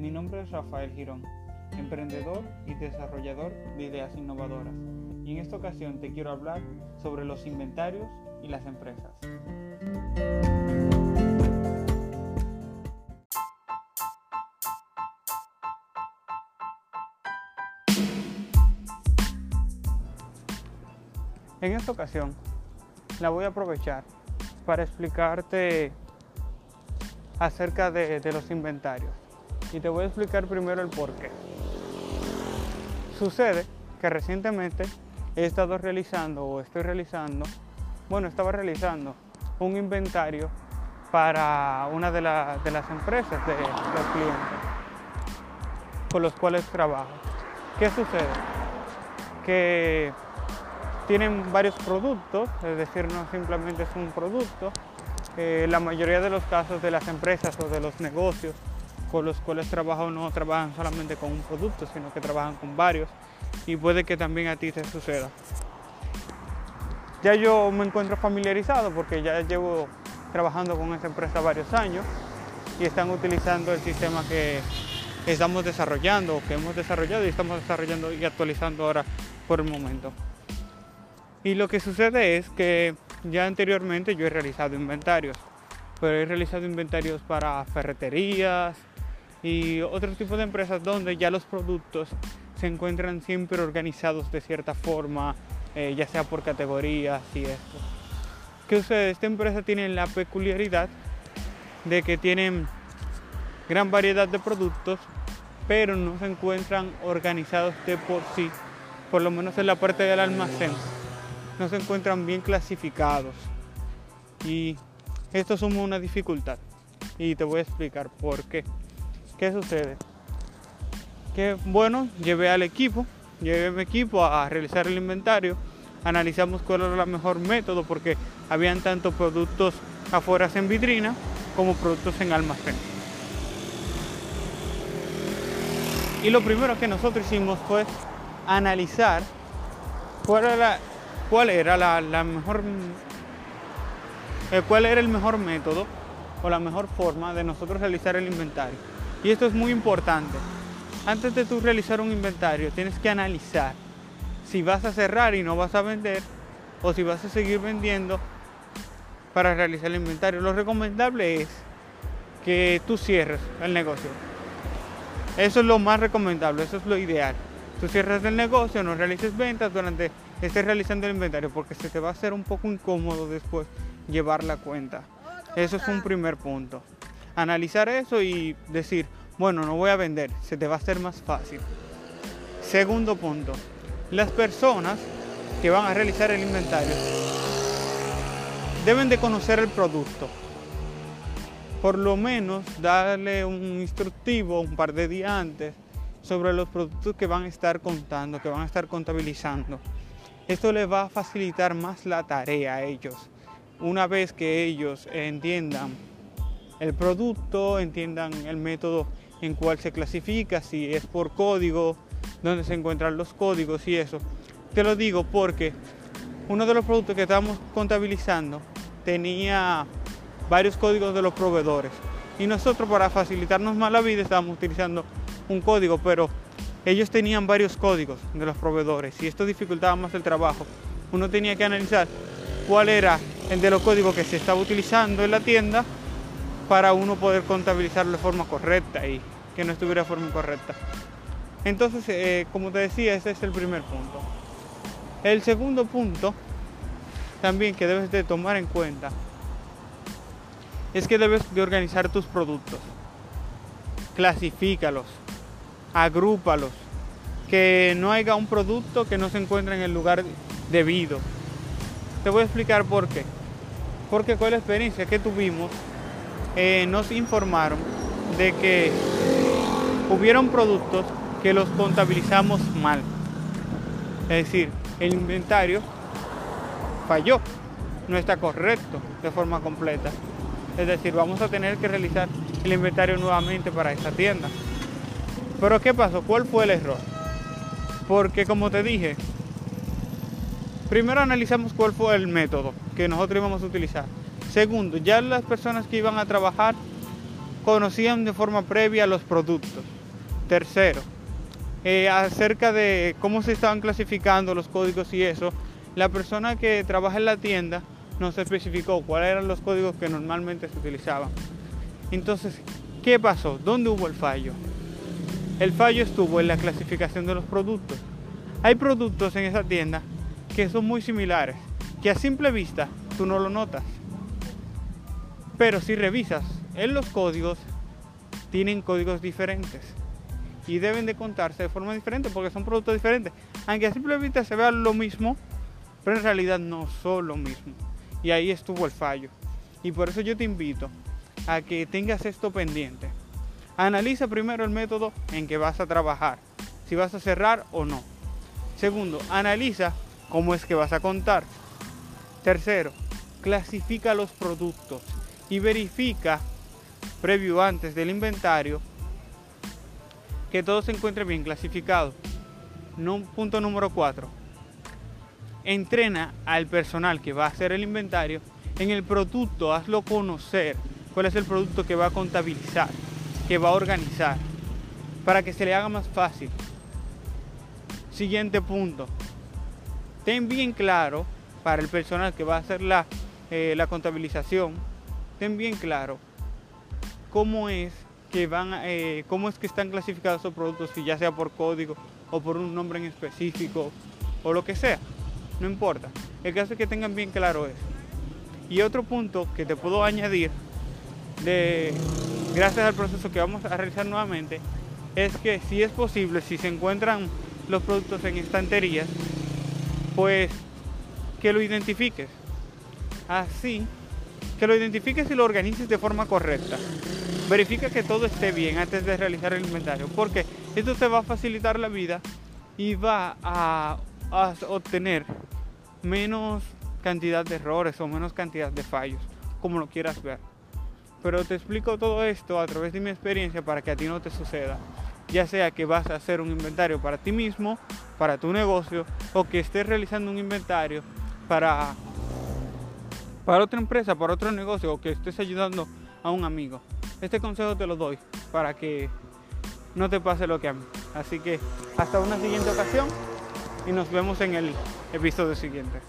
Mi nombre es Rafael Girón, emprendedor y desarrollador de ideas innovadoras. Y en esta ocasión te quiero hablar sobre los inventarios y las empresas. En esta ocasión la voy a aprovechar para explicarte acerca de, los inventarios. Y te voy a explicar primero el por qué. Sucede que recientemente he estado realizando o estoy realizando, bueno, estaba realizando un inventario para una de, de las empresas de los clientes con los cuales trabajo. ¿Qué sucede? Que tienen varios productos, es decir, no simplemente es un producto. Eh, la mayoría de los casos de las empresas o de los negocios con los cuales trabajo no trabajan solamente con un producto, sino que trabajan con varios y puede que también a ti te suceda. Ya yo me encuentro familiarizado porque ya llevo trabajando con esta empresa varios años y están utilizando el sistema que estamos desarrollando, que hemos desarrollado y estamos desarrollando y actualizando ahora por el momento. Y lo que sucede es que ya anteriormente yo he realizado inventarios, pero he realizado inventarios para ferreterías y otro tipo de empresas donde ya los productos se encuentran siempre organizados de cierta forma, eh, ya sea por categorías y esto. ¿Qué sucede? Esta empresa tiene la peculiaridad de que tienen gran variedad de productos, pero no se encuentran organizados de por sí, por lo menos en la parte del almacén no se encuentran bien clasificados. Y esto es una dificultad. Y te voy a explicar por qué. ¿Qué sucede? Que bueno, llevé al equipo, llevé mi equipo a realizar el inventario, analizamos cuál era el mejor método porque habían tanto productos afuera en vitrina como productos en almacén. Y lo primero que nosotros hicimos fue analizar cuál era la, mejor eh, cuál era el mejor método o la mejor forma de nosotros realizar el inventario. Y esto es muy importante. Antes de tú realizar un inventario, tienes que analizar si vas a cerrar y no vas a vender o si vas a seguir vendiendo para realizar el inventario. Lo recomendable es que tú cierres el negocio. Eso es lo más recomendable, eso es lo ideal. Tú cierras el negocio, no realices ventas durante estés realizando el inventario porque se te va a hacer un poco incómodo después llevar la cuenta. Eso es un primer punto. Analizar eso y decir, bueno, no voy a vender, se te va a hacer más fácil. Segundo punto, las personas que van a realizar el inventario deben de conocer el producto. Por lo menos darle un instructivo un par de días antes sobre los productos que van a estar contando, que van a estar contabilizando. Esto les va a facilitar más la tarea a ellos. Una vez que ellos entiendan el producto, entiendan el método en cual se clasifica, si es por código, dónde se encuentran los códigos y eso. Te lo digo porque uno de los productos que estábamos contabilizando tenía varios códigos de los proveedores. Y nosotros para facilitarnos más la vida estábamos utilizando un código, pero ellos tenían varios códigos de los proveedores y esto dificultaba más el trabajo. Uno tenía que analizar cuál era el de los códigos que se estaba utilizando en la tienda para uno poder contabilizarlo de forma correcta y que no estuviera de forma incorrecta. Entonces, eh, como te decía, ese es el primer punto. El segundo punto, también que debes de tomar en cuenta, es que debes de organizar tus productos. Clasifícalos, agrúpalos, que no haya un producto que no se encuentre en el lugar debido. Te voy a explicar por qué. Porque con la experiencia que tuvimos, eh, nos informaron de que hubieron productos que los contabilizamos mal. Es decir, el inventario falló, no está correcto de forma completa. Es decir, vamos a tener que realizar el inventario nuevamente para esta tienda. Pero ¿qué pasó? ¿Cuál fue el error? Porque como te dije, primero analizamos cuál fue el método que nosotros íbamos a utilizar. Segundo, ya las personas que iban a trabajar conocían de forma previa los productos. Tercero, eh, acerca de cómo se estaban clasificando los códigos y eso, la persona que trabaja en la tienda nos especificó cuáles eran los códigos que normalmente se utilizaban. Entonces, ¿qué pasó? ¿Dónde hubo el fallo? El fallo estuvo en la clasificación de los productos. Hay productos en esa tienda que son muy similares, que a simple vista tú no lo notas. Pero si revisas en los códigos, tienen códigos diferentes y deben de contarse de forma diferente porque son productos diferentes. Aunque a simple vista se vea lo mismo, pero en realidad no son lo mismo. Y ahí estuvo el fallo. Y por eso yo te invito a que tengas esto pendiente. Analiza primero el método en que vas a trabajar, si vas a cerrar o no. Segundo, analiza cómo es que vas a contar. Tercero, clasifica los productos y verifica previo antes del inventario que todo se encuentre bien clasificado. No, punto número 4. Entrena al personal que va a hacer el inventario en el producto, hazlo conocer cuál es el producto que va a contabilizar, que va a organizar, para que se le haga más fácil. Siguiente punto. Ten bien claro para el personal que va a hacer la, eh, la contabilización, ten bien claro cómo es que van, eh, cómo es que están clasificados esos productos, si ya sea por código o por un nombre en específico o lo que sea, no importa. El caso es que tengan bien claro eso. Y otro punto que te puedo añadir, de, gracias al proceso que vamos a realizar nuevamente, es que si es posible, si se encuentran los productos en estanterías, pues que lo identifiques. Así, que lo identifiques y lo organices de forma correcta verifica que todo esté bien antes de realizar el inventario, porque esto te va a facilitar la vida y va a, obtener menos cantidad de errores o menos cantidad de fallos, como lo quieras ver. Pero te explico todo esto a través de mi experiencia para que a ti no te suceda. Ya sea que vas a hacer un inventario para ti mismo, para tu negocio, o que estés realizando un inventario para, para otra empresa, para otro negocio, o que estés ayudando a un amigo. Este consejo te lo doy para que no te pase lo que a mí. Así que hasta una siguiente ocasión y nos vemos en el episodio siguiente.